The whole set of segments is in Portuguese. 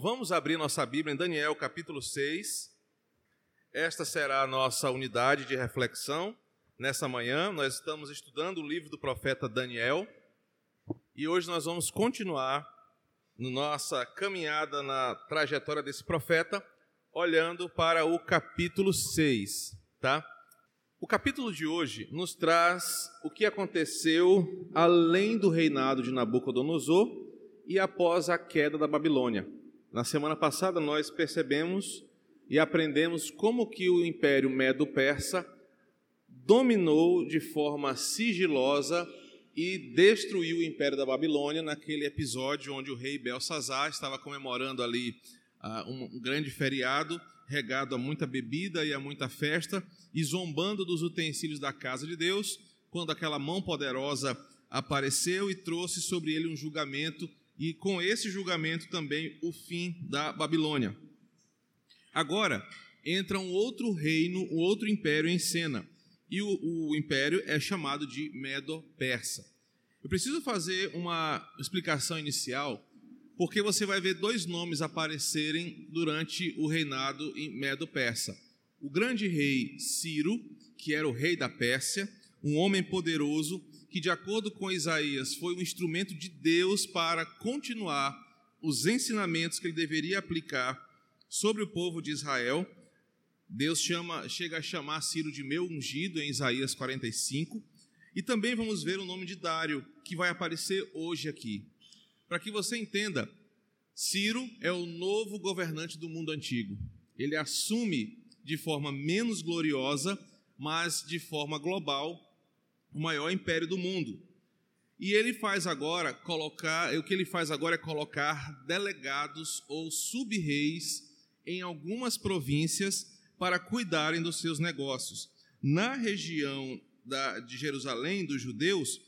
Vamos abrir nossa Bíblia em Daniel capítulo 6. Esta será a nossa unidade de reflexão nessa manhã. Nós estamos estudando o livro do profeta Daniel e hoje nós vamos continuar nossa caminhada na trajetória desse profeta, olhando para o capítulo 6, tá? O capítulo de hoje nos traz o que aconteceu além do reinado de Nabucodonosor e após a queda da Babilônia. Na semana passada nós percebemos e aprendemos como que o Império Medo-Persa dominou de forma sigilosa e destruiu o Império da Babilônia naquele episódio onde o rei Belsazar estava comemorando ali uh, um grande feriado regado a muita bebida e a muita festa e zombando dos utensílios da casa de Deus, quando aquela mão poderosa apareceu e trouxe sobre ele um julgamento e com esse julgamento também o fim da Babilônia. Agora entra um outro reino, um outro império em cena, e o, o império é chamado de Medo-Persa. Eu preciso fazer uma explicação inicial, porque você vai ver dois nomes aparecerem durante o reinado em Medo-Persa. O grande rei Ciro, que era o rei da Pérsia, um homem poderoso que, de acordo com Isaías, foi um instrumento de Deus para continuar os ensinamentos que ele deveria aplicar sobre o povo de Israel. Deus chama, chega a chamar Ciro de meu ungido em Isaías 45. E também vamos ver o nome de Dário, que vai aparecer hoje aqui. Para que você entenda, Ciro é o novo governante do mundo antigo. Ele assume de forma menos gloriosa, mas de forma global, o maior império do mundo. E ele faz agora colocar, o que ele faz agora é colocar delegados ou sub-reis em algumas províncias para cuidarem dos seus negócios. Na região da, de Jerusalém, dos judeus,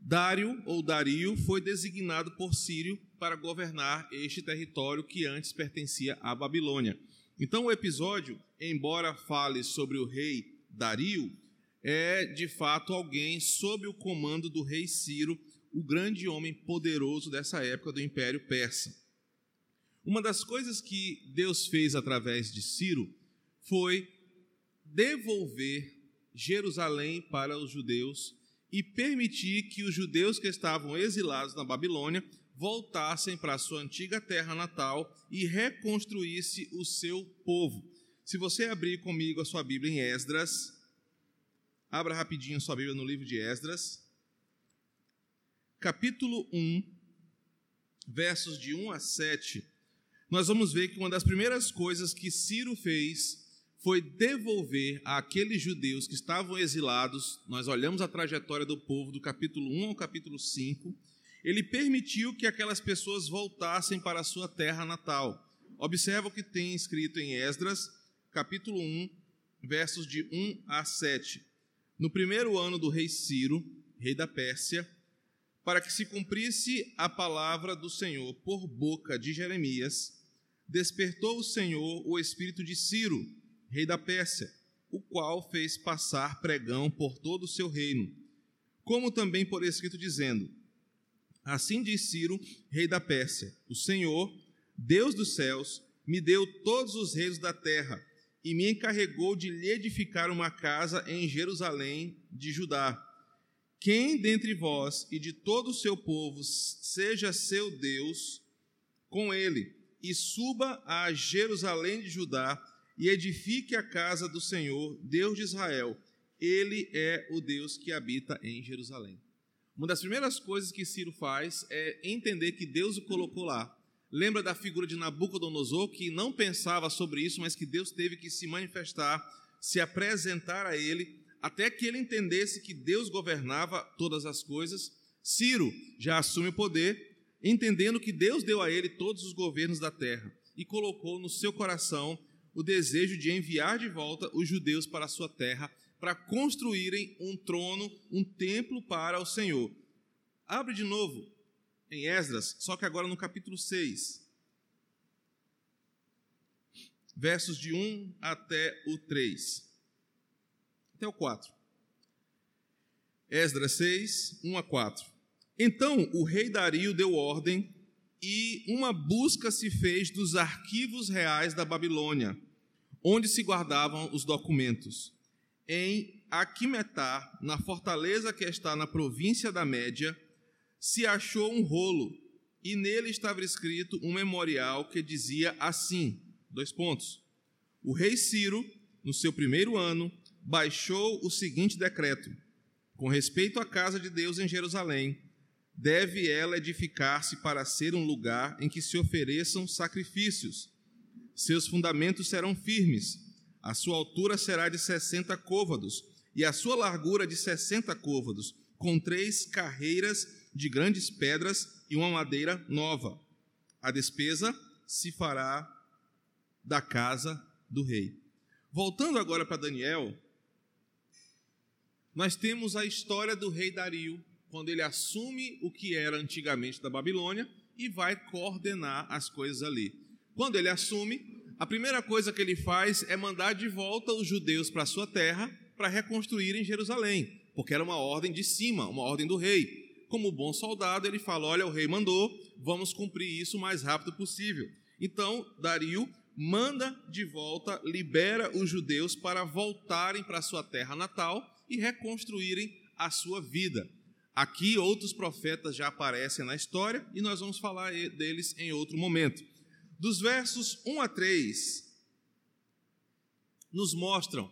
Dário ou Dario foi designado por Sírio para governar este território que antes pertencia à Babilônia. Então, o episódio, embora fale sobre o rei Dario, é de fato alguém sob o comando do rei Ciro, o grande homem poderoso dessa época do Império Persa. Uma das coisas que Deus fez através de Ciro foi devolver Jerusalém para os judeus e permitir que os judeus que estavam exilados na Babilônia voltassem para a sua antiga terra natal e reconstruísse o seu povo. Se você abrir comigo a sua Bíblia em Esdras, Abra rapidinho sua Bíblia no livro de Esdras, capítulo 1, versos de 1 a 7. Nós vamos ver que uma das primeiras coisas que Ciro fez foi devolver àqueles judeus que estavam exilados. Nós olhamos a trajetória do povo do capítulo 1 ao capítulo 5. Ele permitiu que aquelas pessoas voltassem para a sua terra natal. Observa o que tem escrito em Esdras, capítulo 1, versos de 1 a 7 no primeiro ano do rei Ciro, rei da Pérsia, para que se cumprisse a palavra do Senhor por boca de Jeremias, despertou o Senhor o espírito de Ciro, rei da Pérsia, o qual fez passar pregão por todo o seu reino, como também por escrito dizendo: Assim diz Ciro, rei da Pérsia: O Senhor, Deus dos céus, me deu todos os reinos da terra e me encarregou de lhe edificar uma casa em Jerusalém de Judá. Quem dentre vós e de todo o seu povo seja seu Deus com ele, e suba a Jerusalém de Judá e edifique a casa do Senhor, Deus de Israel. Ele é o Deus que habita em Jerusalém. Uma das primeiras coisas que Ciro faz é entender que Deus o colocou lá Lembra da figura de Nabucodonosor, que não pensava sobre isso, mas que Deus teve que se manifestar, se apresentar a ele, até que ele entendesse que Deus governava todas as coisas. Ciro já assume o poder, entendendo que Deus deu a ele todos os governos da terra e colocou no seu coração o desejo de enviar de volta os judeus para a sua terra para construírem um trono, um templo para o Senhor. Abre de novo em Esdras, só que agora no capítulo 6, versos de 1 até o 3, até o 4. Esdras 6, 1 a 4. Então o rei Dario deu ordem e uma busca se fez dos arquivos reais da Babilônia, onde se guardavam os documentos. Em Aquimetá, na fortaleza que está na província da Média, se achou um rolo, e nele estava escrito um memorial que dizia assim: dois pontos. O rei Ciro, no seu primeiro ano, baixou o seguinte decreto: com respeito à casa de Deus em Jerusalém, deve ela edificar-se para ser um lugar em que se ofereçam sacrifícios. Seus fundamentos serão firmes, a sua altura será de sessenta côvados, e a sua largura de sessenta côvados, com três carreiras de grandes pedras e uma madeira nova. A despesa se fará da casa do rei. Voltando agora para Daniel, nós temos a história do rei Dario, quando ele assume o que era antigamente da Babilônia e vai coordenar as coisas ali. Quando ele assume, a primeira coisa que ele faz é mandar de volta os judeus para sua terra para reconstruírem Jerusalém, porque era uma ordem de cima, uma ordem do rei. Como bom soldado, ele fala: Olha, o rei mandou, vamos cumprir isso o mais rápido possível. Então, Dario manda de volta, libera os judeus para voltarem para sua terra natal e reconstruírem a sua vida. Aqui outros profetas já aparecem na história e nós vamos falar deles em outro momento. Dos versos 1 a 3, nos mostram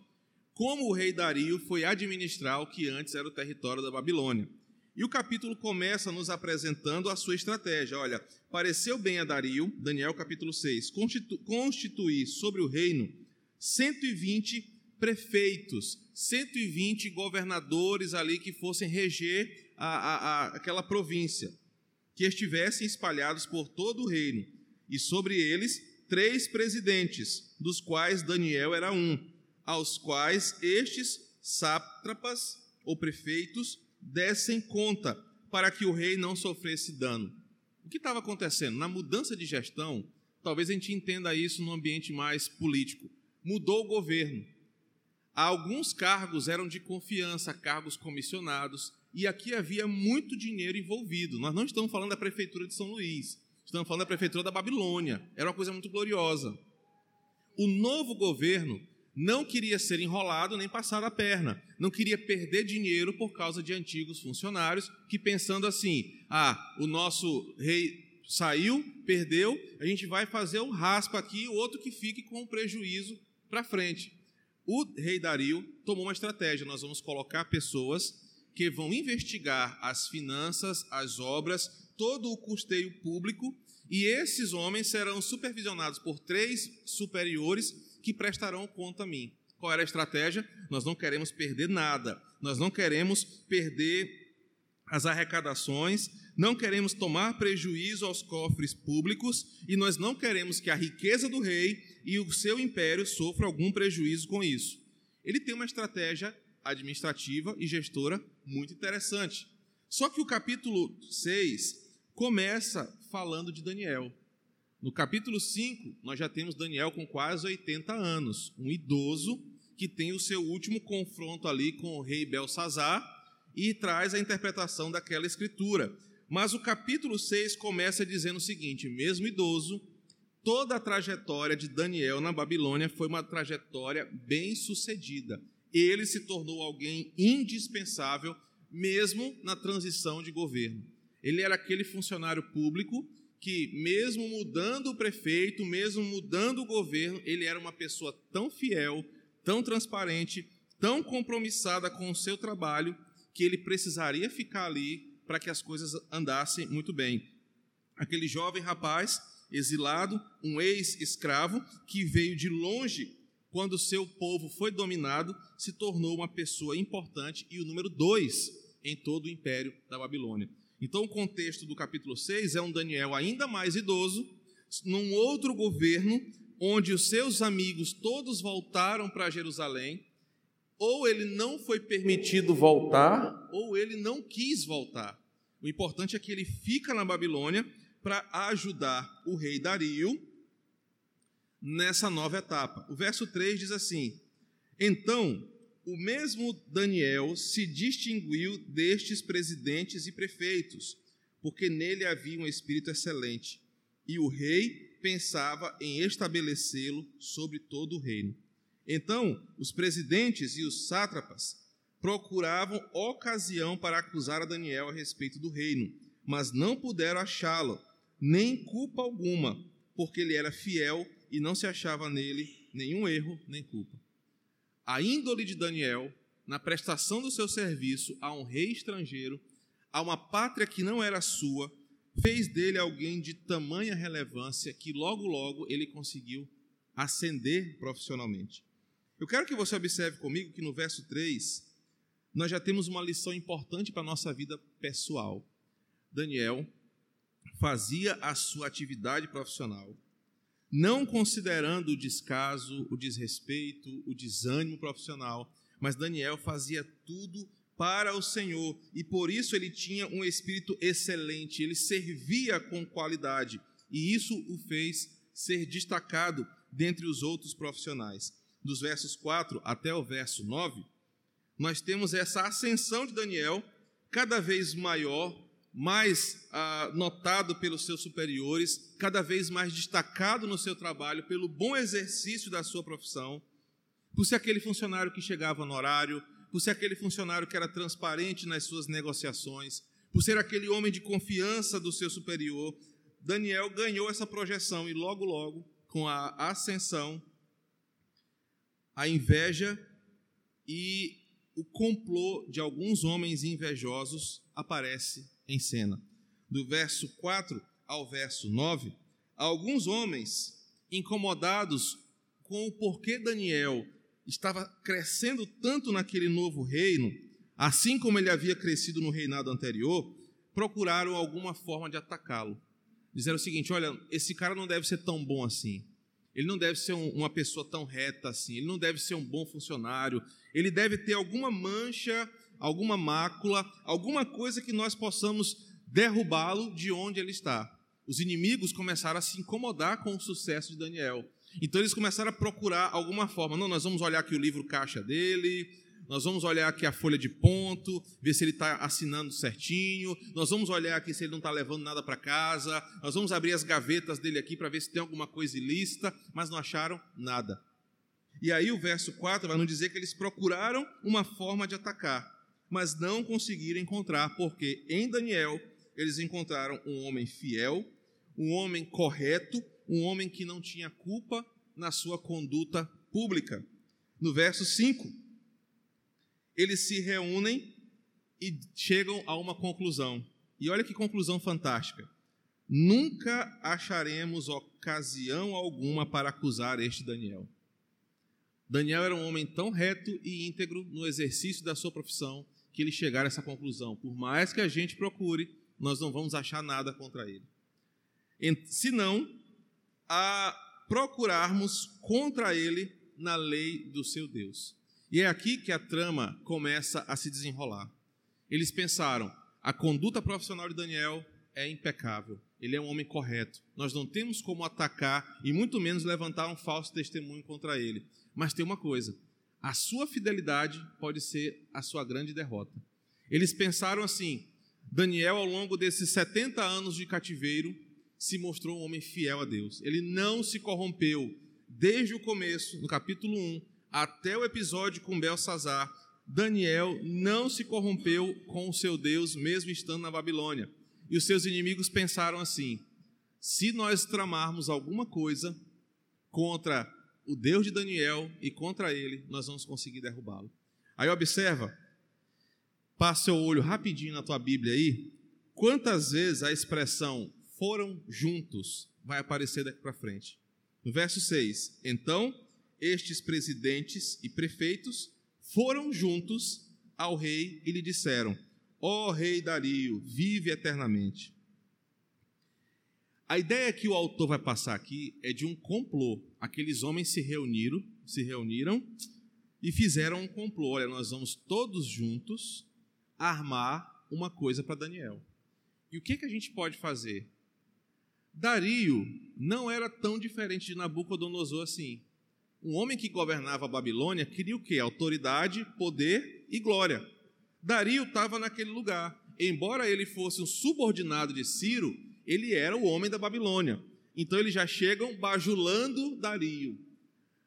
como o rei Dario foi administrar o que antes era o território da Babilônia. E o capítulo começa nos apresentando a sua estratégia. Olha, pareceu bem a Dario, Daniel capítulo 6, constitu constituir sobre o reino 120 prefeitos, 120 governadores ali que fossem reger a, a, a, aquela província, que estivessem espalhados por todo o reino, e sobre eles três presidentes, dos quais Daniel era um, aos quais estes sátrapas ou prefeitos dessem conta, para que o rei não sofresse dano. O que estava acontecendo? Na mudança de gestão, talvez a gente entenda isso no ambiente mais político. Mudou o governo. Alguns cargos eram de confiança, cargos comissionados, e aqui havia muito dinheiro envolvido. Nós não estamos falando da prefeitura de São Luís, estamos falando da prefeitura da Babilônia. Era uma coisa muito gloriosa. O novo governo não queria ser enrolado nem passar a perna, não queria perder dinheiro por causa de antigos funcionários que pensando assim: ah, o nosso rei saiu, perdeu, a gente vai fazer o raspa aqui, o outro que fique com o prejuízo para frente. O rei Dario tomou uma estratégia: nós vamos colocar pessoas que vão investigar as finanças, as obras, todo o custeio público, e esses homens serão supervisionados por três superiores que prestarão conta a mim. Qual era a estratégia? Nós não queremos perder nada, nós não queremos perder as arrecadações, não queremos tomar prejuízo aos cofres públicos e nós não queremos que a riqueza do rei e o seu império sofram algum prejuízo com isso. Ele tem uma estratégia administrativa e gestora muito interessante. Só que o capítulo 6 começa falando de Daniel. No capítulo 5, nós já temos Daniel com quase 80 anos, um idoso que tem o seu último confronto ali com o rei Belsazar e traz a interpretação daquela escritura. Mas o capítulo 6 começa dizendo o seguinte: mesmo idoso, toda a trajetória de Daniel na Babilônia foi uma trajetória bem sucedida ele se tornou alguém indispensável, mesmo na transição de governo. Ele era aquele funcionário público que, mesmo mudando o prefeito, mesmo mudando o governo, ele era uma pessoa tão fiel, tão transparente, tão compromissada com o seu trabalho, que ele precisaria ficar ali para que as coisas andassem muito bem. Aquele jovem rapaz, exilado, um ex-escravo, que veio de longe quando seu povo foi dominado, se tornou uma pessoa importante e o número dois em todo o império da Babilônia. Então, o contexto do capítulo 6 é um Daniel ainda mais idoso, num outro governo, onde os seus amigos todos voltaram para Jerusalém, ou ele não foi permitido voltar, ou ele não quis voltar. O importante é que ele fica na Babilônia para ajudar o rei Dario nessa nova etapa. O verso 3 diz assim: Então, o mesmo Daniel se distinguiu destes presidentes e prefeitos, porque nele havia um espírito excelente. e o rei pensava em estabelecê-lo sobre todo o reino. Então, os presidentes e os sátrapas procuravam ocasião para acusar a Daniel a respeito do reino, mas não puderam achá-lo, nem culpa alguma, porque ele era fiel e não se achava nele nenhum erro nem culpa. A índole de Daniel, na prestação do seu serviço a um rei estrangeiro, a uma pátria que não era sua, fez dele alguém de tamanha relevância que logo, logo ele conseguiu ascender profissionalmente. Eu quero que você observe comigo que no verso 3, nós já temos uma lição importante para a nossa vida pessoal. Daniel fazia a sua atividade profissional, não considerando o descaso, o desrespeito, o desânimo profissional, mas Daniel fazia tudo para o Senhor e por isso ele tinha um espírito excelente, ele servia com qualidade e isso o fez ser destacado dentre os outros profissionais. Dos versos 4 até o verso 9, nós temos essa ascensão de Daniel cada vez maior, mais ah, notado pelos seus superiores, cada vez mais destacado no seu trabalho, pelo bom exercício da sua profissão, por ser aquele funcionário que chegava no horário, por ser aquele funcionário que era transparente nas suas negociações, por ser aquele homem de confiança do seu superior. Daniel ganhou essa projeção e logo, logo, com a ascensão, a inveja e o complô de alguns homens invejosos aparece em cena. Do verso 4 ao verso 9, alguns homens incomodados com o porquê Daniel estava crescendo tanto naquele novo reino, assim como ele havia crescido no reinado anterior, procuraram alguma forma de atacá-lo. Disseram o seguinte: olha, esse cara não deve ser tão bom assim. Ele não deve ser um, uma pessoa tão reta assim. Ele não deve ser um bom funcionário. Ele deve ter alguma mancha, alguma mácula, alguma coisa que nós possamos derrubá-lo de onde ele está. Os inimigos começaram a se incomodar com o sucesso de Daniel. Então eles começaram a procurar alguma forma. Não, nós vamos olhar aqui o livro caixa dele, nós vamos olhar aqui a folha de ponto, ver se ele está assinando certinho, nós vamos olhar aqui se ele não está levando nada para casa, nós vamos abrir as gavetas dele aqui para ver se tem alguma coisa ilícita, mas não acharam nada. E aí o verso 4 vai nos dizer que eles procuraram uma forma de atacar, mas não conseguiram encontrar, porque em Daniel eles encontraram um homem fiel, um homem correto, um homem que não tinha culpa na sua conduta pública. No verso 5, eles se reúnem e chegam a uma conclusão. E olha que conclusão fantástica. Nunca acharemos ocasião alguma para acusar este Daniel. Daniel era um homem tão reto e íntegro no exercício da sua profissão que ele chegaram a essa conclusão. Por mais que a gente procure, nós não vamos achar nada contra ele. Senão, a procurarmos contra ele na lei do seu Deus. E é aqui que a trama começa a se desenrolar. Eles pensaram: a conduta profissional de Daniel é impecável, ele é um homem correto. Nós não temos como atacar e muito menos levantar um falso testemunho contra ele. Mas tem uma coisa: a sua fidelidade pode ser a sua grande derrota. Eles pensaram assim: Daniel, ao longo desses 70 anos de cativeiro, se mostrou um homem fiel a Deus. Ele não se corrompeu desde o começo, no capítulo 1, até o episódio com Belsazar. Daniel não se corrompeu com o seu Deus, mesmo estando na Babilônia. E os seus inimigos pensaram assim: se nós tramarmos alguma coisa contra o Deus de Daniel e contra ele, nós vamos conseguir derrubá-lo. Aí observa, passa o olho rapidinho na tua Bíblia aí, quantas vezes a expressão foram juntos, vai aparecer daqui para frente. No verso 6: Então estes presidentes e prefeitos foram juntos ao rei e lhe disseram: Ó oh, rei Dario, vive eternamente. A ideia que o autor vai passar aqui é de um complô. Aqueles homens se reuniram, se reuniram e fizeram um complô. Olha, nós vamos todos juntos armar uma coisa para Daniel. E o que, que a gente pode fazer? Dario não era tão diferente de Nabucodonosor assim. Um homem que governava a Babilônia queria o quê? Autoridade, poder e glória. Dario estava naquele lugar. Embora ele fosse um subordinado de Ciro, ele era o homem da Babilônia. Então eles já chegam bajulando Dario.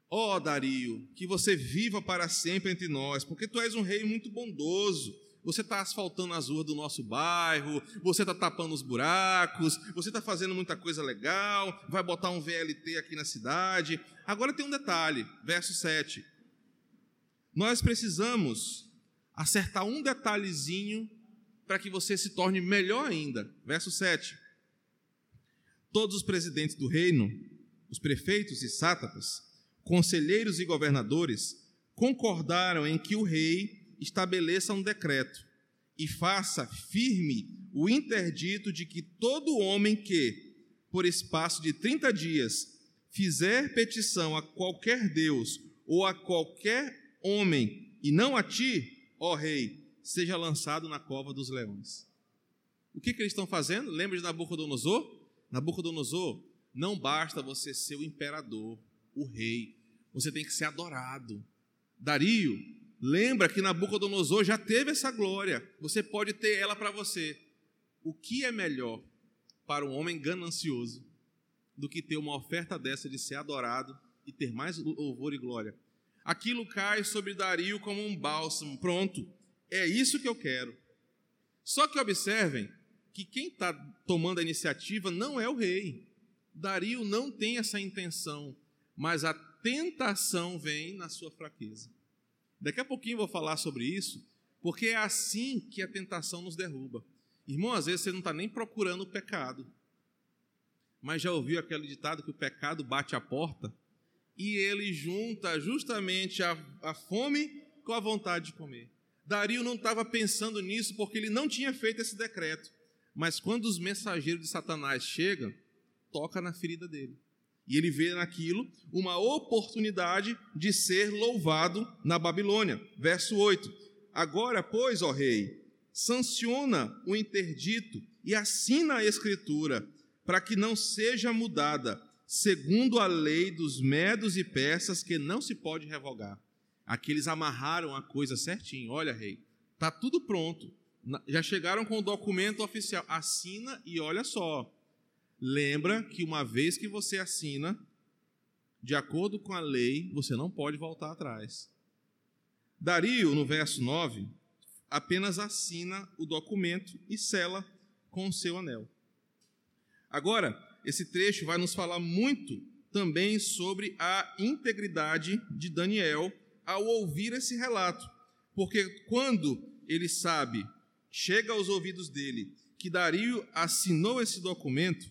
Ó oh, Dario, que você viva para sempre entre nós, porque tu és um rei muito bondoso. Você está asfaltando as ruas do nosso bairro, você está tapando os buracos, você está fazendo muita coisa legal, vai botar um VLT aqui na cidade. Agora tem um detalhe, verso 7. Nós precisamos acertar um detalhezinho para que você se torne melhor ainda. Verso 7. Todos os presidentes do reino, os prefeitos e sátrapas, conselheiros e governadores concordaram em que o rei estabeleça um decreto e faça firme o interdito de que todo homem que, por espaço de 30 dias, fizer petição a qualquer Deus ou a qualquer homem, e não a ti, ó rei, seja lançado na cova dos leões. O que, que eles estão fazendo? Lembra de Nabucodonosor? Nabucodonosor, não basta você ser o imperador, o rei, você tem que ser adorado. Dario, Lembra que Nabucodonosor já teve essa glória, você pode ter ela para você. O que é melhor para um homem ganancioso do que ter uma oferta dessa de ser adorado e ter mais louvor e glória? Aquilo cai sobre Dario como um bálsamo, pronto, é isso que eu quero. Só que observem que quem está tomando a iniciativa não é o rei. Dario não tem essa intenção, mas a tentação vem na sua fraqueza. Daqui a pouquinho eu vou falar sobre isso, porque é assim que a tentação nos derruba. Irmão, às vezes você não está nem procurando o pecado, mas já ouviu aquele ditado que o pecado bate a porta e ele junta justamente a, a fome com a vontade de comer. Dario não estava pensando nisso porque ele não tinha feito esse decreto, mas quando os mensageiros de Satanás chegam, toca na ferida dele. E ele vê naquilo uma oportunidade de ser louvado na Babilônia. Verso 8: Agora, pois, ó rei, sanciona o interdito e assina a escritura, para que não seja mudada, segundo a lei dos medos e persas, que não se pode revogar. Aqui eles amarraram a coisa certinho. Olha, rei, está tudo pronto. Já chegaram com o documento oficial. Assina e olha só Lembra que uma vez que você assina, de acordo com a lei, você não pode voltar atrás. Dario, no verso 9, apenas assina o documento e sela com o seu anel. Agora, esse trecho vai nos falar muito também sobre a integridade de Daniel ao ouvir esse relato, porque quando ele sabe, chega aos ouvidos dele, que Dario assinou esse documento,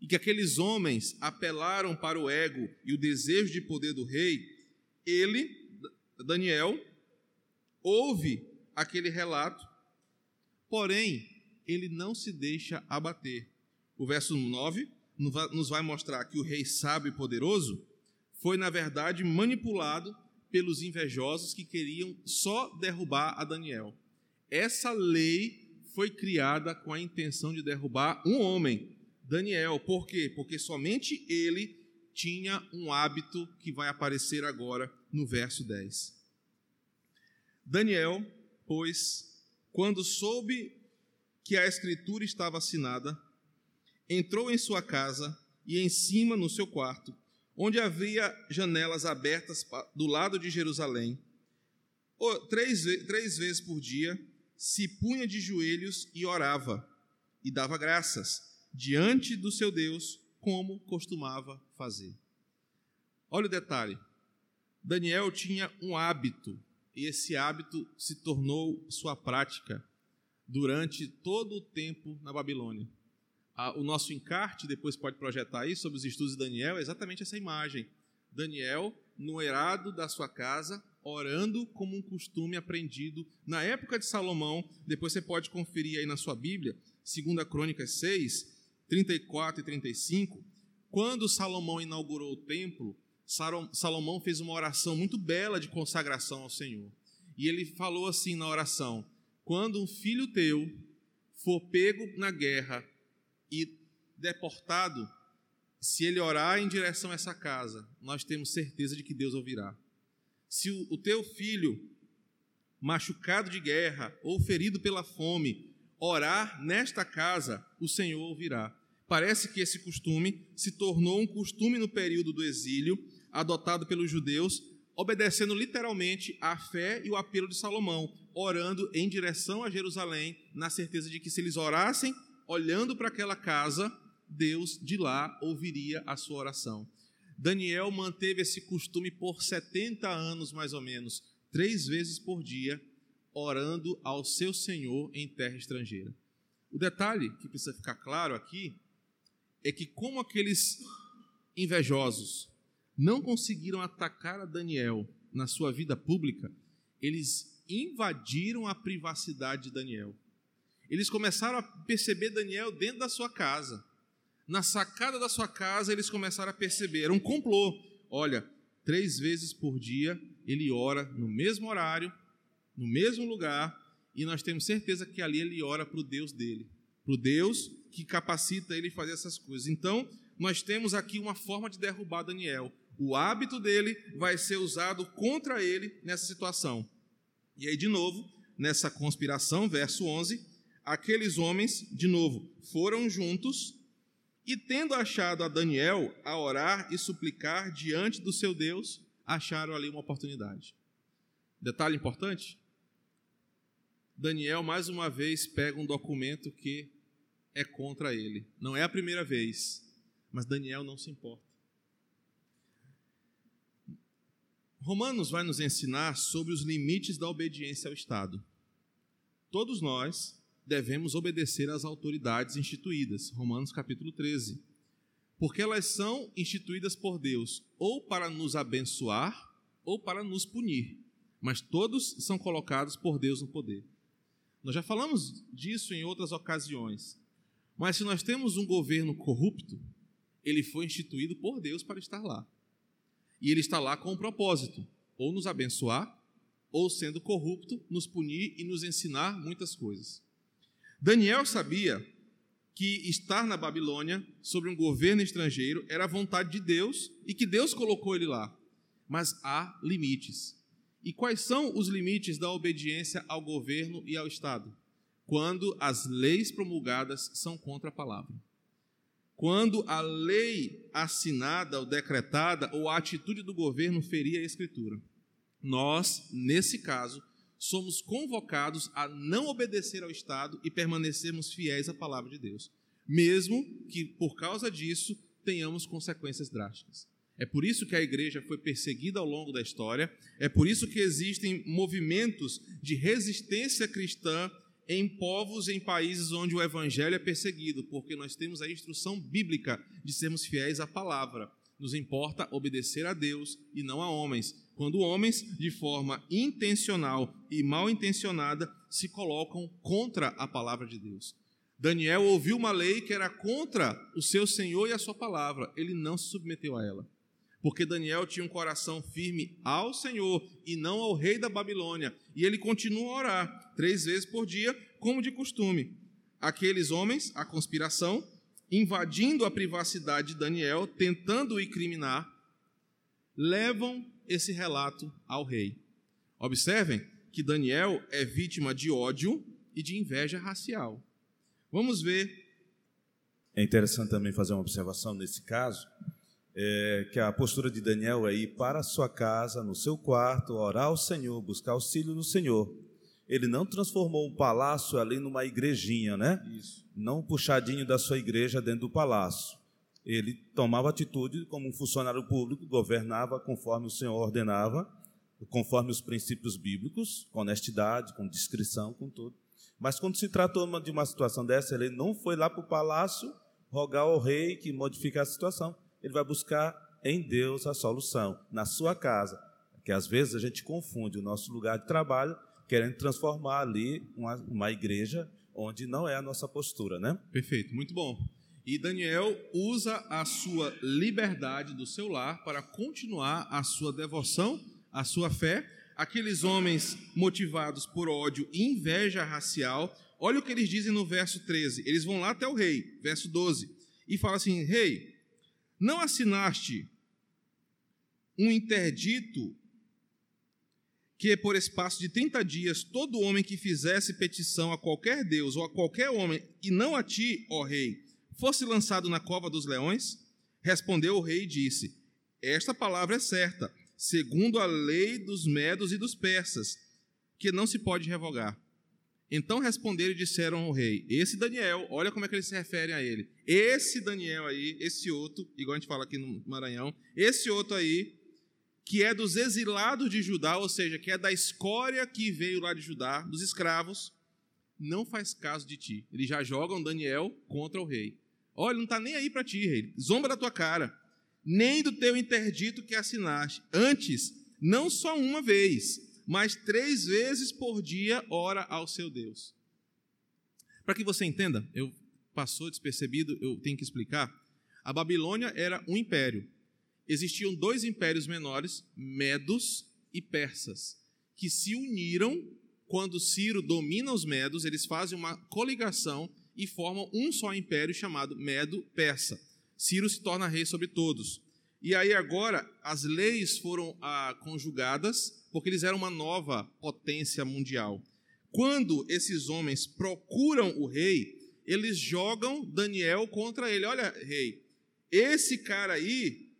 e que aqueles homens apelaram para o ego e o desejo de poder do rei, ele, Daniel, ouve aquele relato, porém, ele não se deixa abater. O verso 9 nos vai mostrar que o rei sábio e poderoso foi, na verdade, manipulado pelos invejosos que queriam só derrubar a Daniel. Essa lei foi criada com a intenção de derrubar um homem, Daniel. Por quê? Porque somente ele tinha um hábito que vai aparecer agora no verso 10. Daniel, pois, quando soube que a escritura estava assinada, entrou em sua casa e em cima no seu quarto, onde havia janelas abertas do lado de Jerusalém, três, três vezes por dia, se punha de joelhos e orava, e dava graças diante do seu Deus, como costumava fazer. Olha o detalhe: Daniel tinha um hábito, e esse hábito se tornou sua prática durante todo o tempo na Babilônia. O nosso encarte, depois pode projetar aí sobre os estudos de Daniel, é exatamente essa imagem. Daniel, no erado da sua casa, orando como um costume aprendido na época de Salomão. Depois você pode conferir aí na sua Bíblia, 2 Crônicas 6, 34 e 35, quando Salomão inaugurou o templo, Salomão fez uma oração muito bela de consagração ao Senhor. E ele falou assim na oração: Quando um filho teu for pego na guerra e deportado, se ele orar em direção a essa casa, nós temos certeza de que Deus ouvirá. Se o teu filho, machucado de guerra ou ferido pela fome, orar nesta casa, o Senhor ouvirá. Parece que esse costume se tornou um costume no período do exílio, adotado pelos judeus, obedecendo literalmente à fé e o apelo de Salomão, orando em direção a Jerusalém, na certeza de que se eles orassem olhando para aquela casa, Deus de lá ouviria a sua oração. Daniel manteve esse costume por 70 anos, mais ou menos, três vezes por dia, orando ao seu Senhor em terra estrangeira. O detalhe que precisa ficar claro aqui é que, como aqueles invejosos não conseguiram atacar a Daniel na sua vida pública, eles invadiram a privacidade de Daniel. Eles começaram a perceber Daniel dentro da sua casa. Na sacada da sua casa, eles começaram a perceber. Era um complô. Olha, três vezes por dia ele ora no mesmo horário, no mesmo lugar, e nós temos certeza que ali ele ora para o Deus dele, para o Deus que capacita ele a fazer essas coisas. Então, nós temos aqui uma forma de derrubar Daniel. O hábito dele vai ser usado contra ele nessa situação. E aí, de novo, nessa conspiração, verso 11, aqueles homens, de novo, foram juntos e, tendo achado a Daniel a orar e suplicar diante do seu Deus, acharam ali uma oportunidade. Detalhe importante: Daniel, mais uma vez, pega um documento que é contra ele. Não é a primeira vez, mas Daniel não se importa. Romanos vai nos ensinar sobre os limites da obediência ao Estado. Todos nós devemos obedecer às autoridades instituídas. Romanos capítulo 13. Porque elas são instituídas por Deus ou para nos abençoar ou para nos punir. Mas todos são colocados por Deus no poder. Nós já falamos disso em outras ocasiões. Mas se nós temos um governo corrupto, ele foi instituído por Deus para estar lá. E ele está lá com um propósito: ou nos abençoar, ou sendo corrupto, nos punir e nos ensinar muitas coisas. Daniel sabia que estar na Babilônia, sobre um governo estrangeiro, era a vontade de Deus e que Deus colocou ele lá. Mas há limites. E quais são os limites da obediência ao governo e ao Estado? Quando as leis promulgadas são contra a palavra. Quando a lei assinada ou decretada ou a atitude do governo feria a Escritura. Nós, nesse caso, somos convocados a não obedecer ao Estado e permanecermos fiéis à palavra de Deus, mesmo que por causa disso tenhamos consequências drásticas. É por isso que a igreja foi perseguida ao longo da história, é por isso que existem movimentos de resistência cristã em povos, em países onde o evangelho é perseguido, porque nós temos a instrução bíblica de sermos fiéis à palavra. Nos importa obedecer a Deus e não a homens, quando homens, de forma intencional e mal intencionada, se colocam contra a palavra de Deus. Daniel ouviu uma lei que era contra o seu Senhor e a sua palavra, ele não se submeteu a ela porque Daniel tinha um coração firme ao Senhor e não ao rei da Babilônia. E ele continua a orar três vezes por dia, como de costume. Aqueles homens, a conspiração, invadindo a privacidade de Daniel, tentando o incriminar, levam esse relato ao rei. Observem que Daniel é vítima de ódio e de inveja racial. Vamos ver. É interessante também fazer uma observação nesse caso é, que a postura de Daniel é ir para a sua casa, no seu quarto, orar ao Senhor, buscar auxílio no Senhor. Ele não transformou um palácio ali numa igrejinha, né? Isso. Não um puxadinho da sua igreja dentro do palácio. Ele tomava atitude como um funcionário público, governava conforme o Senhor ordenava, conforme os princípios bíblicos, com honestidade, com discrição, com tudo. Mas quando se tratou de uma situação dessa, ele não foi lá para o palácio rogar ao rei que modificasse a situação ele vai buscar em Deus a solução, na sua casa. Que às vezes a gente confunde o nosso lugar de trabalho querendo transformar ali uma, uma igreja onde não é a nossa postura, né? Perfeito, muito bom. E Daniel usa a sua liberdade do seu lar para continuar a sua devoção, a sua fé. Aqueles homens motivados por ódio e inveja racial, olha o que eles dizem no verso 13. Eles vão lá até o rei, verso 12, e falam assim: Rei, não assinaste um interdito que por espaço de 30 dias todo homem que fizesse petição a qualquer Deus ou a qualquer homem, e não a ti, ó rei, fosse lançado na cova dos leões? Respondeu o rei e disse: Esta palavra é certa, segundo a lei dos medos e dos persas, que não se pode revogar. Então responderam e disseram ao rei: Esse Daniel, olha como é que eles se referem a ele. Esse Daniel aí, esse outro, igual a gente fala aqui no Maranhão, esse outro aí, que é dos exilados de Judá, ou seja, que é da escória que veio lá de Judá, dos escravos, não faz caso de ti. Eles já jogam Daniel contra o rei. Olha, não está nem aí para ti, rei. Zomba da tua cara. Nem do teu interdito que assinaste. Antes, não só uma vez, mas três vezes por dia ora ao seu Deus. Para que você entenda, eu passou despercebido, eu tenho que explicar. A Babilônia era um império existiam dois impérios menores, medos e persas, que se uniram quando Ciro domina os medos, eles fazem uma coligação e formam um só império chamado Medo-Persa. Ciro se torna rei sobre todos. E aí agora as leis foram ah, conjugadas porque eles eram uma nova potência mundial. Quando esses homens procuram o rei, eles jogam Daniel contra ele. Olha, rei, esse cara aí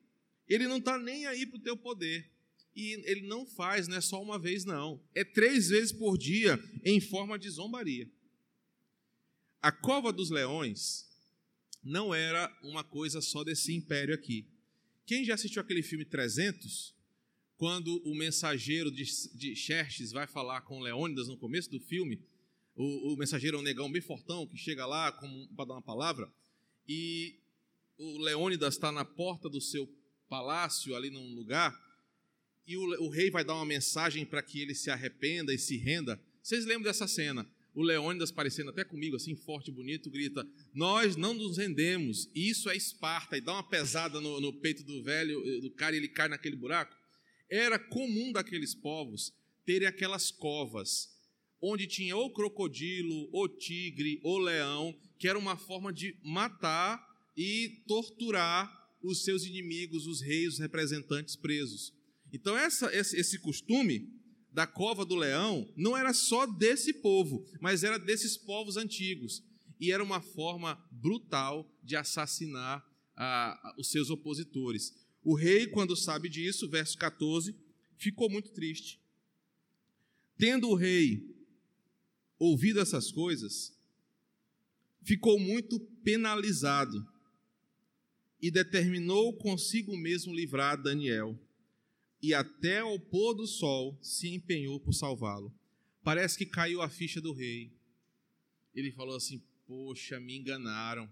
ele não está nem aí para o teu poder. E ele não faz, não é só uma vez, não. É três vezes por dia, em forma de zombaria. A cova dos leões não era uma coisa só desse império aqui. Quem já assistiu aquele filme 300, quando o mensageiro de, de Xerxes vai falar com Leônidas no começo do filme, o, o mensageiro é um negão bem fortão que chega lá para dar uma palavra, e o Leônidas está na porta do seu palácio, ali num lugar, e o, o rei vai dar uma mensagem para que ele se arrependa e se renda. Vocês lembram dessa cena? O Leônidas, parecendo até comigo, assim, forte e bonito, grita: Nós não nos rendemos, isso é Esparta, e dá uma pesada no, no peito do velho, do cara, e ele cai naquele buraco. Era comum daqueles povos terem aquelas covas, onde tinha ou crocodilo, ou tigre, ou leão, que era uma forma de matar e torturar os seus inimigos, os reis, os representantes presos. Então, essa, esse, esse costume da cova do leão não era só desse povo, mas era desses povos antigos. E era uma forma brutal de assassinar os seus opositores. O rei, quando sabe disso, verso 14, ficou muito triste. Tendo o rei ouvido essas coisas, ficou muito penalizado e determinou consigo mesmo livrar Daniel. E até ao pôr do sol se empenhou por salvá-lo. Parece que caiu a ficha do rei. Ele falou assim: Poxa, me enganaram.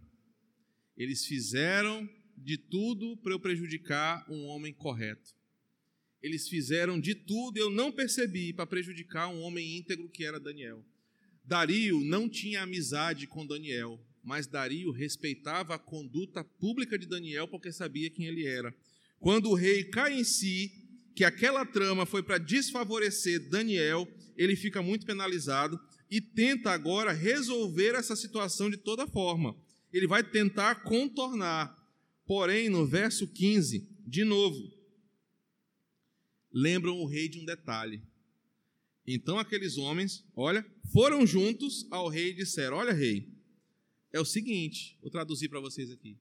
Eles fizeram de tudo para eu prejudicar um homem correto. Eles fizeram de tudo, eu não percebi, para prejudicar um homem íntegro que era Daniel. Dario não tinha amizade com Daniel, mas Dario respeitava a conduta pública de Daniel porque sabia quem ele era. Quando o rei cai em si, que aquela trama foi para desfavorecer Daniel, ele fica muito penalizado e tenta agora resolver essa situação de toda forma. Ele vai tentar contornar. Porém, no verso 15, de novo, lembram o rei de um detalhe. Então aqueles homens, olha, foram juntos ao rei e disseram: Olha, rei, é o seguinte, vou traduzir para vocês aqui.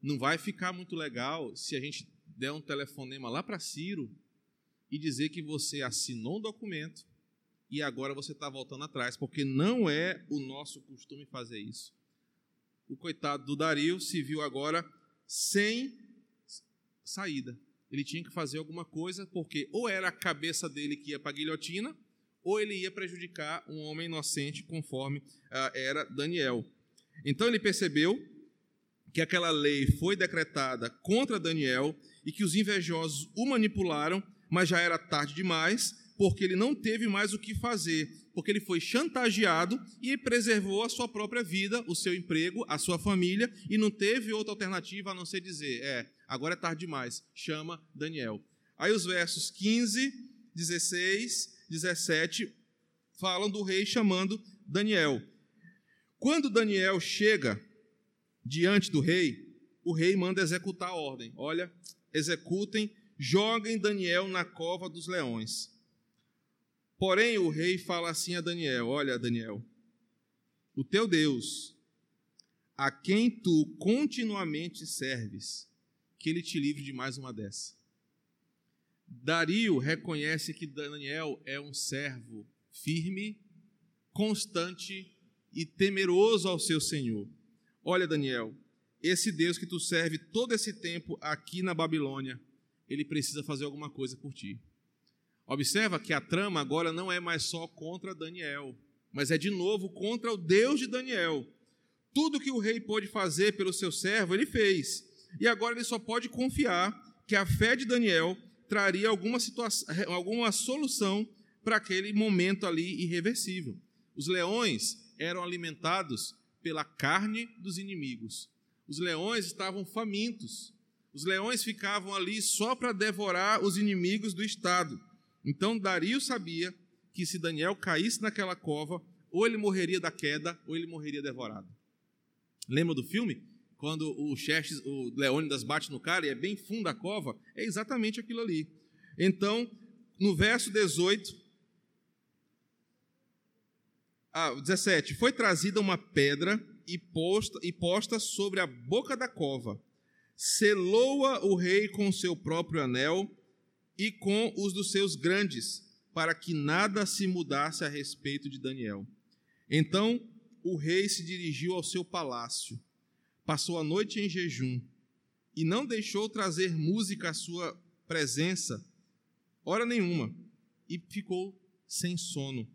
Não vai ficar muito legal se a gente der um telefonema lá para Ciro e dizer que você assinou um documento e agora você está voltando atrás, porque não é o nosso costume fazer isso. O coitado do Dario se viu agora sem saída. Ele tinha que fazer alguma coisa, porque ou era a cabeça dele que ia para a guilhotina, ou ele ia prejudicar um homem inocente, conforme uh, era Daniel. Então ele percebeu que aquela lei foi decretada contra Daniel e que os invejosos o manipularam, mas já era tarde demais, porque ele não teve mais o que fazer, porque ele foi chantageado e preservou a sua própria vida, o seu emprego, a sua família, e não teve outra alternativa a não ser dizer: é, agora é tarde demais, chama Daniel. Aí os versos 15, 16, 17 falam do rei chamando Daniel. Quando Daniel chega diante do rei, o rei manda executar a ordem. Olha, executem, joguem Daniel na cova dos leões. Porém, o rei fala assim a Daniel: Olha, Daniel, o teu Deus, a quem tu continuamente serves, que ele te livre de mais uma dessa. Dario reconhece que Daniel é um servo firme, constante e temeroso ao seu Senhor. Olha, Daniel, esse Deus que tu serve todo esse tempo aqui na Babilônia, ele precisa fazer alguma coisa por ti. Observa que a trama agora não é mais só contra Daniel, mas é de novo contra o Deus de Daniel. Tudo que o rei pôde fazer pelo seu servo, ele fez. E agora ele só pode confiar que a fé de Daniel traria alguma, alguma solução para aquele momento ali irreversível. Os leões eram alimentados pela carne dos inimigos. Os leões estavam famintos. Os leões ficavam ali só para devorar os inimigos do Estado. Então Dario sabia que se Daniel caísse naquela cova, ou ele morreria da queda, ou ele morreria devorado. Lembra do filme? Quando o Xerxes, o Leônidas bate no cara e é bem fundo a cova, é exatamente aquilo ali. Então, no verso 18, ah, 17, foi trazida uma pedra e posta, e posta sobre a boca da cova. Selou-a o rei com seu próprio anel e com os dos seus grandes, para que nada se mudasse a respeito de Daniel. Então o rei se dirigiu ao seu palácio, passou a noite em jejum e não deixou trazer música à sua presença, hora nenhuma, e ficou sem sono.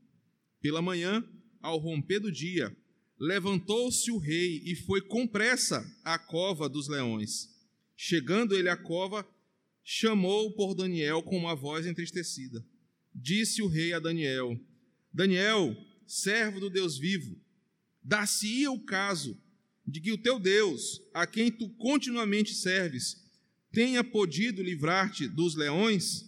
Pela manhã, ao romper do dia, levantou-se o rei e foi com pressa à cova dos leões. Chegando ele à cova, chamou por Daniel com uma voz entristecida. Disse o rei a Daniel: Daniel, servo do Deus vivo, dar-se-ia o caso de que o teu Deus, a quem tu continuamente serves, tenha podido livrar-te dos leões?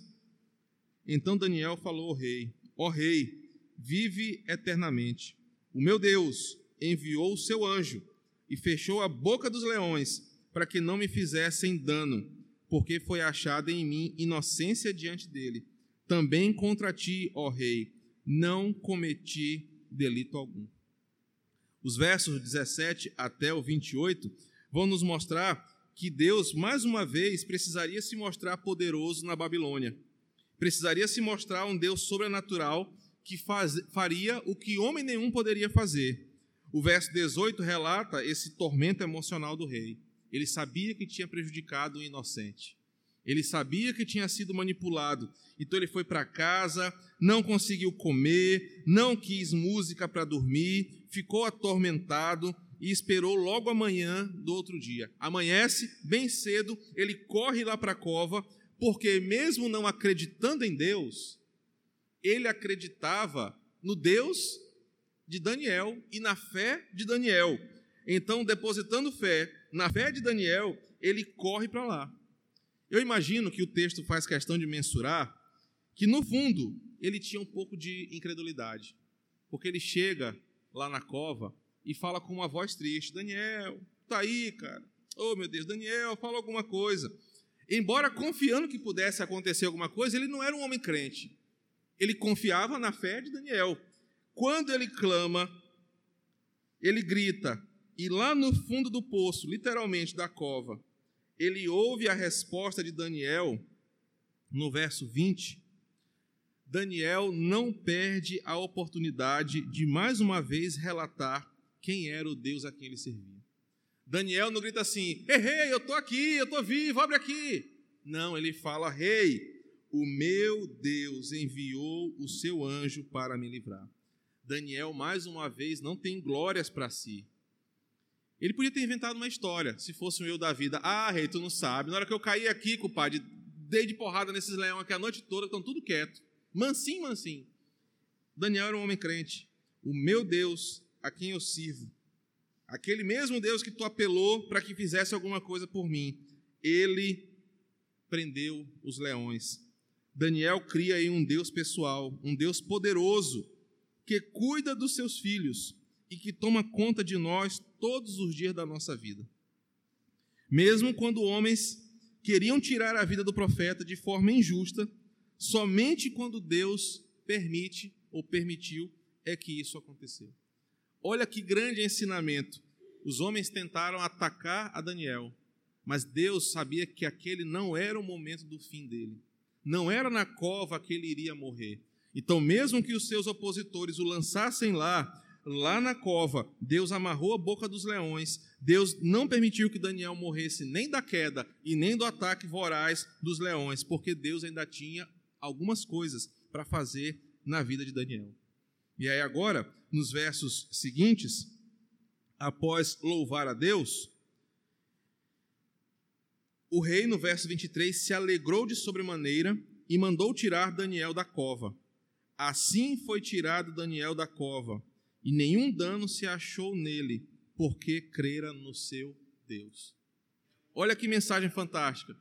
Então Daniel falou ao rei: Ó rei, vive eternamente. O meu Deus enviou o seu anjo e fechou a boca dos leões para que não me fizessem dano porque foi achada em mim inocência diante dele. Também contra ti, ó rei, não cometi delito algum. Os versos 17 até o 28 vão nos mostrar que Deus, mais uma vez, precisaria se mostrar poderoso na Babilônia. Precisaria se mostrar um Deus sobrenatural que faz, faria o que homem nenhum poderia fazer. O verso 18 relata esse tormento emocional do rei. Ele sabia que tinha prejudicado o inocente. Ele sabia que tinha sido manipulado. Então ele foi para casa, não conseguiu comer, não quis música para dormir, ficou atormentado e esperou logo amanhã do outro dia. Amanhece, bem cedo, ele corre lá para a cova, porque mesmo não acreditando em Deus, ele acreditava no Deus de Daniel e na fé de Daniel. Então, depositando fé na fé de Daniel, ele corre para lá. Eu imagino que o texto faz questão de mensurar que, no fundo, ele tinha um pouco de incredulidade, porque ele chega lá na cova e fala com uma voz triste: Daniel, tá aí, cara. Oh, meu Deus, Daniel, fala alguma coisa. Embora confiando que pudesse acontecer alguma coisa, ele não era um homem crente. Ele confiava na fé de Daniel. Quando ele clama, ele grita, e lá no fundo do poço, literalmente da cova, ele ouve a resposta de Daniel no verso 20. Daniel não perde a oportunidade de mais uma vez relatar quem era o Deus a quem ele servia. Daniel não grita assim: "Ei, rei, eu estou aqui, eu estou vivo, abre aqui". Não, ele fala: "Rei, o meu Deus enviou o seu anjo para me livrar". Daniel mais uma vez não tem glórias para si. Ele podia ter inventado uma história, se fosse um eu da vida. Ah, rei, tu não sabe. Na hora que eu caí aqui, compadre, dei de porrada nesses leões aqui a noite toda, estão tudo quieto. Mansinho, mansinho. Daniel era um homem crente. O meu Deus, a quem eu sirvo, aquele mesmo Deus que tu apelou para que fizesse alguma coisa por mim, ele prendeu os leões. Daniel cria aí um Deus pessoal, um Deus poderoso, que cuida dos seus filhos e que toma conta de nós todos os dias da nossa vida. Mesmo quando homens queriam tirar a vida do profeta de forma injusta, somente quando Deus permite ou permitiu é que isso aconteceu. Olha que grande ensinamento. Os homens tentaram atacar a Daniel, mas Deus sabia que aquele não era o momento do fim dele. Não era na cova que ele iria morrer. Então, mesmo que os seus opositores o lançassem lá, lá na cova, Deus amarrou a boca dos leões, Deus não permitiu que Daniel morresse nem da queda e nem do ataque voraz dos leões, porque Deus ainda tinha algumas coisas para fazer na vida de Daniel. E aí, agora, nos versos seguintes, após louvar a Deus, o rei, no verso 23, se alegrou de sobremaneira e mandou tirar Daniel da cova. Assim foi tirado Daniel da cova, e nenhum dano se achou nele, porque crera no seu Deus. Olha que mensagem fantástica.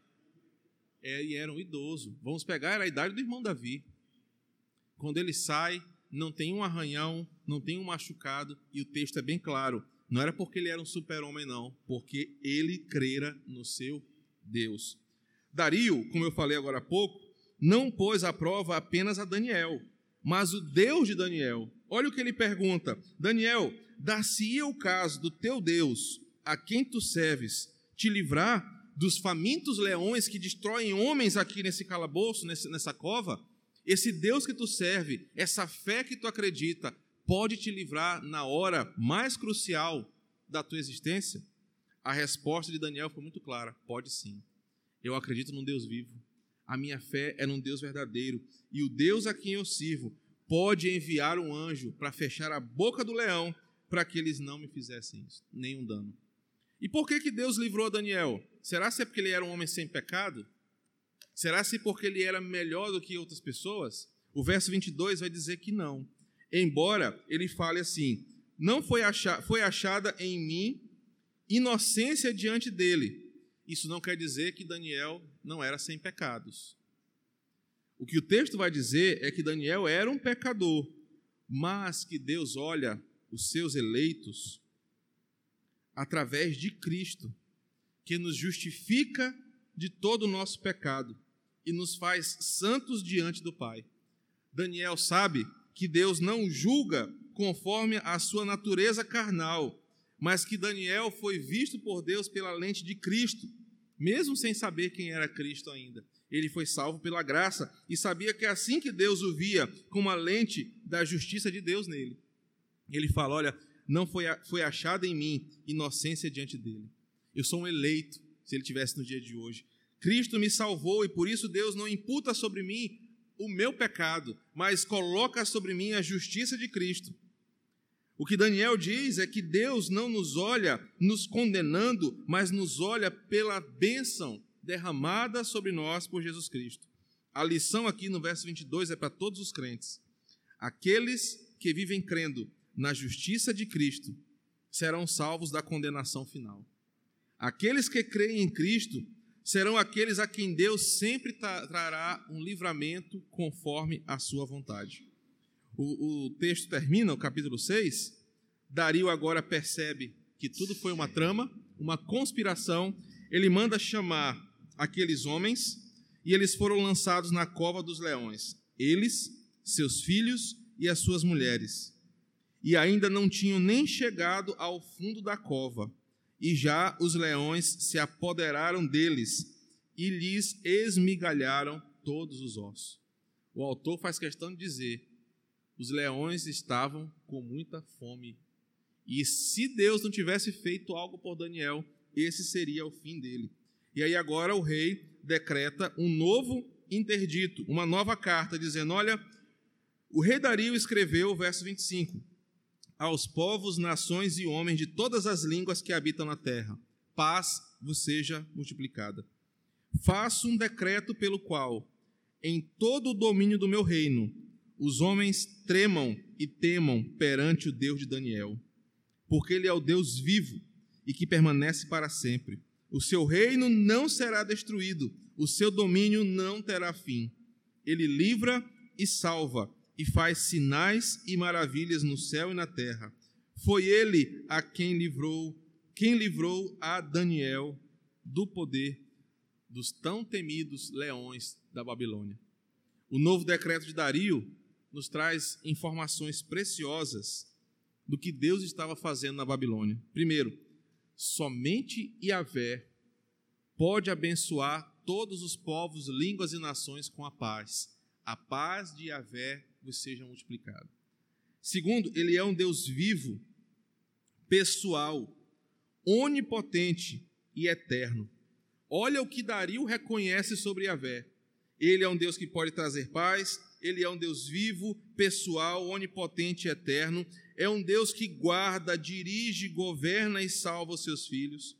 Ele era um idoso. Vamos pegar a idade do irmão Davi. Quando ele sai, não tem um arranhão, não tem um machucado, e o texto é bem claro. Não era porque ele era um super-homem, não, porque ele crera no seu Deus. Dario, como eu falei agora há pouco, não pôs à prova apenas a Daniel, mas o Deus de Daniel. Olha o que ele pergunta: Daniel, dar-se-ia o caso do teu Deus, a quem tu serves, te livrar dos famintos leões que destroem homens aqui nesse calabouço, nessa cova? Esse Deus que tu serve, essa fé que tu acredita, pode te livrar na hora mais crucial da tua existência? A resposta de Daniel foi muito clara: pode sim. Eu acredito num Deus vivo. A minha fé é num Deus verdadeiro. E o Deus a quem eu sirvo pode enviar um anjo para fechar a boca do leão para que eles não me fizessem isso, nenhum dano. E por que, que Deus livrou Daniel? Será se é porque ele era um homem sem pecado? Será se porque ele era melhor do que outras pessoas? O verso 22 vai dizer que não. Embora ele fale assim: Não foi, achar, foi achada em mim inocência diante dele. Isso não quer dizer que Daniel não era sem pecados. O que o texto vai dizer é que Daniel era um pecador, mas que Deus olha os seus eleitos através de Cristo, que nos justifica de todo o nosso pecado e nos faz santos diante do Pai. Daniel sabe que Deus não julga conforme a sua natureza carnal, mas que Daniel foi visto por Deus pela lente de Cristo, mesmo sem saber quem era Cristo ainda. Ele foi salvo pela graça e sabia que é assim que Deus o via, com uma lente da justiça de Deus nele. Ele fala: Olha, não foi, foi achada em mim inocência diante dele. Eu sou um eleito, se ele tivesse no dia de hoje. Cristo me salvou e por isso Deus não imputa sobre mim o meu pecado, mas coloca sobre mim a justiça de Cristo. O que Daniel diz é que Deus não nos olha nos condenando, mas nos olha pela bênção derramada sobre nós por Jesus Cristo. A lição aqui no verso 22 é para todos os crentes. Aqueles que vivem crendo na justiça de Cristo serão salvos da condenação final. Aqueles que creem em Cristo serão aqueles a quem Deus sempre trará um livramento conforme a sua vontade. O, o texto termina, o capítulo 6. Dario agora percebe que tudo foi uma trama, uma conspiração. Ele manda chamar aqueles homens e eles foram lançados na cova dos leões. Eles, seus filhos e as suas mulheres e ainda não tinham nem chegado ao fundo da cova, e já os leões se apoderaram deles e lhes esmigalharam todos os ossos. O autor faz questão de dizer: os leões estavam com muita fome. E se Deus não tivesse feito algo por Daniel, esse seria o fim dele. E aí agora o rei decreta um novo interdito, uma nova carta, dizendo: Olha, o rei Dario escreveu, verso 25: aos povos, nações e homens de todas as línguas que habitam na terra. Paz vos seja multiplicada. Faço um decreto pelo qual, em todo o domínio do meu reino, os homens tremam e temam perante o Deus de Daniel, porque ele é o Deus vivo e que permanece para sempre. O seu reino não será destruído, o seu domínio não terá fim. Ele livra e salva e faz sinais e maravilhas no céu e na terra. Foi ele a quem livrou, quem livrou a Daniel do poder dos tão temidos leões da Babilônia. O novo decreto de Dario nos traz informações preciosas do que Deus estava fazendo na Babilônia. Primeiro, somente Yahvé pode abençoar todos os povos, línguas e nações com a paz. A paz de Yahvé vos seja multiplicada. Segundo, ele é um Deus vivo, pessoal, onipotente e eterno. Olha o que Dario reconhece sobre Yahvé. Ele é um Deus que pode trazer paz, ele é um Deus vivo, pessoal, onipotente e eterno. É um Deus que guarda, dirige, governa e salva os seus filhos.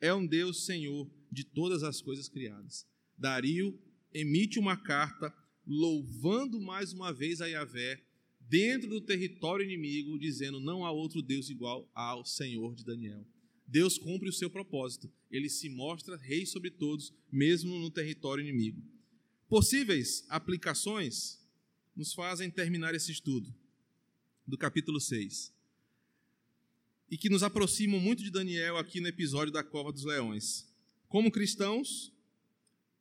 É um Deus Senhor de todas as coisas criadas. Dario emite uma carta louvando mais uma vez a Yahvé dentro do território inimigo, dizendo: Não há outro Deus igual ao Senhor de Daniel. Deus cumpre o seu propósito. Ele se mostra rei sobre todos, mesmo no território inimigo. Possíveis aplicações nos fazem terminar esse estudo do capítulo 6. E que nos aproximam muito de Daniel aqui no episódio da Cova dos Leões. Como cristãos,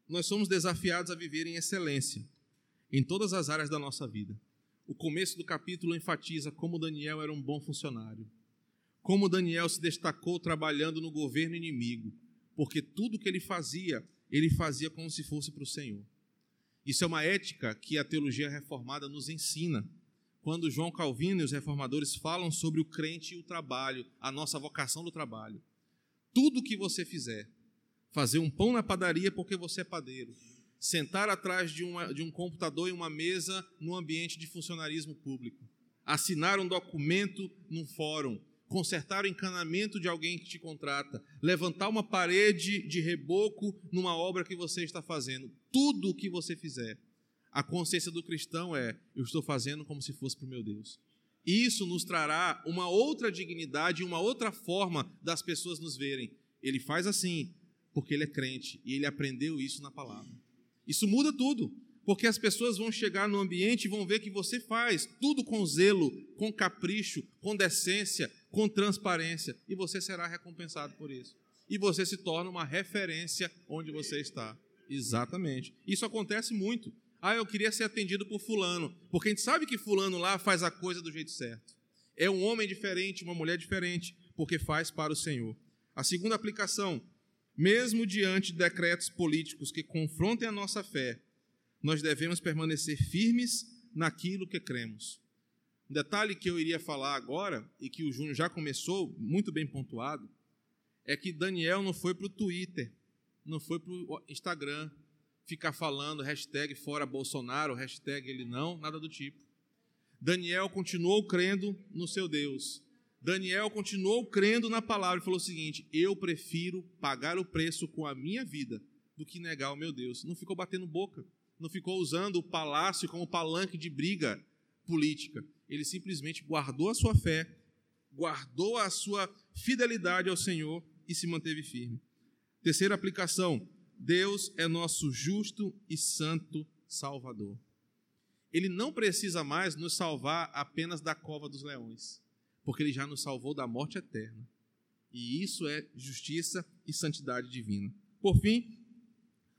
nós somos desafiados a viver em excelência em todas as áreas da nossa vida. O começo do capítulo enfatiza como Daniel era um bom funcionário, como Daniel se destacou trabalhando no governo inimigo, porque tudo que ele fazia, ele fazia como se fosse para o Senhor. Isso é uma ética que a teologia reformada nos ensina. Quando João Calvino e os reformadores falam sobre o crente e o trabalho, a nossa vocação do trabalho. Tudo que você fizer, fazer um pão na padaria porque você é padeiro, sentar atrás de, uma, de um computador e uma mesa no ambiente de funcionarismo público, assinar um documento num fórum, consertar o encanamento de alguém que te contrata, levantar uma parede de reboco numa obra que você está fazendo. Tudo o que você fizer, a consciência do cristão é: eu estou fazendo como se fosse para o meu Deus. Isso nos trará uma outra dignidade, uma outra forma das pessoas nos verem. Ele faz assim, porque ele é crente e ele aprendeu isso na palavra. Isso muda tudo. Porque as pessoas vão chegar no ambiente e vão ver que você faz tudo com zelo, com capricho, com decência, com transparência, e você será recompensado por isso. E você se torna uma referência onde você está. Exatamente. Isso acontece muito. Ah, eu queria ser atendido por fulano, porque a gente sabe que fulano lá faz a coisa do jeito certo. É um homem diferente, uma mulher diferente, porque faz para o Senhor. A segunda aplicação, mesmo diante de decretos políticos que confrontem a nossa fé, nós devemos permanecer firmes naquilo que cremos. Um detalhe que eu iria falar agora, e que o Júnior já começou, muito bem pontuado, é que Daniel não foi para o Twitter, não foi para o Instagram ficar falando hashtag fora Bolsonaro, hashtag ele não, nada do tipo. Daniel continuou crendo no seu Deus. Daniel continuou crendo na palavra e falou o seguinte: Eu prefiro pagar o preço com a minha vida do que negar o meu Deus. Não ficou batendo boca não ficou usando o palácio como palanque de briga política. Ele simplesmente guardou a sua fé, guardou a sua fidelidade ao Senhor e se manteve firme. Terceira aplicação: Deus é nosso justo e santo Salvador. Ele não precisa mais nos salvar apenas da cova dos leões, porque ele já nos salvou da morte eterna. E isso é justiça e santidade divina. Por fim,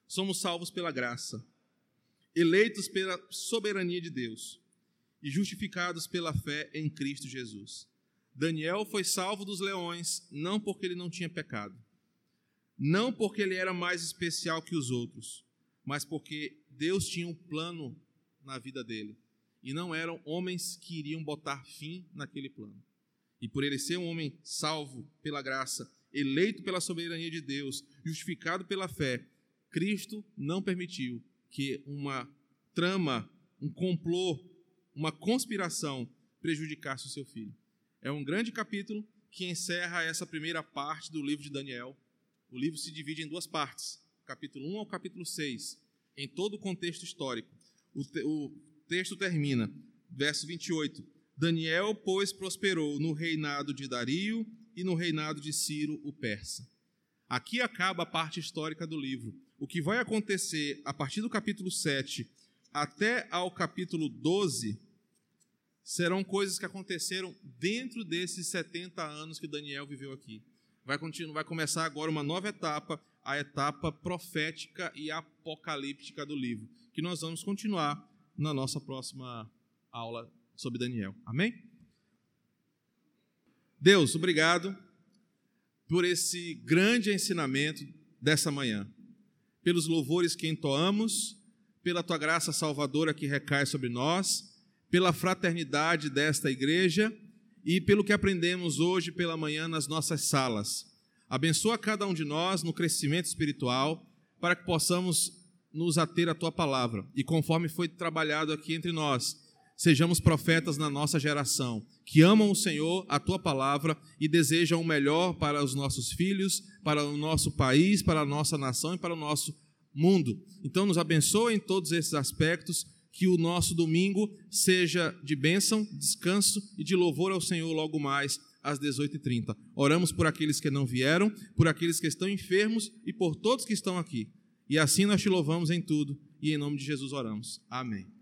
somos salvos pela graça eleitos pela soberania de Deus e justificados pela fé em Cristo Jesus. Daniel foi salvo dos leões não porque ele não tinha pecado, não porque ele era mais especial que os outros, mas porque Deus tinha um plano na vida dele e não eram homens que iriam botar fim naquele plano. E por ele ser um homem salvo pela graça, eleito pela soberania de Deus, justificado pela fé, Cristo não permitiu que uma trama, um complô, uma conspiração prejudicasse o seu filho. É um grande capítulo que encerra essa primeira parte do livro de Daniel. O livro se divide em duas partes, capítulo 1 ao capítulo 6, em todo o contexto histórico. O, te, o texto termina, verso 28. Daniel, pois, prosperou no reinado de Dario e no reinado de Ciro, o persa. Aqui acaba a parte histórica do livro o que vai acontecer a partir do capítulo 7 até ao capítulo 12 serão coisas que aconteceram dentro desses 70 anos que Daniel viveu aqui. Vai, continuar, vai começar agora uma nova etapa, a etapa profética e apocalíptica do livro, que nós vamos continuar na nossa próxima aula sobre Daniel. Amém? Deus, obrigado por esse grande ensinamento dessa manhã, pelos louvores que entoamos, pela tua graça salvadora que recai sobre nós, pela fraternidade desta igreja e pelo que aprendemos hoje pela manhã nas nossas salas. Abençoa cada um de nós no crescimento espiritual, para que possamos nos ater à tua palavra e, conforme foi trabalhado aqui entre nós, sejamos profetas na nossa geração, que amam o Senhor, a tua palavra e desejam o melhor para os nossos filhos, para o nosso país, para a nossa nação e para o nosso mundo. Então, nos abençoa em todos esses aspectos, que o nosso domingo seja de bênção, descanso e de louvor ao Senhor logo mais às 18h30. Oramos por aqueles que não vieram, por aqueles que estão enfermos e por todos que estão aqui. E assim nós te louvamos em tudo e em nome de Jesus oramos. Amém.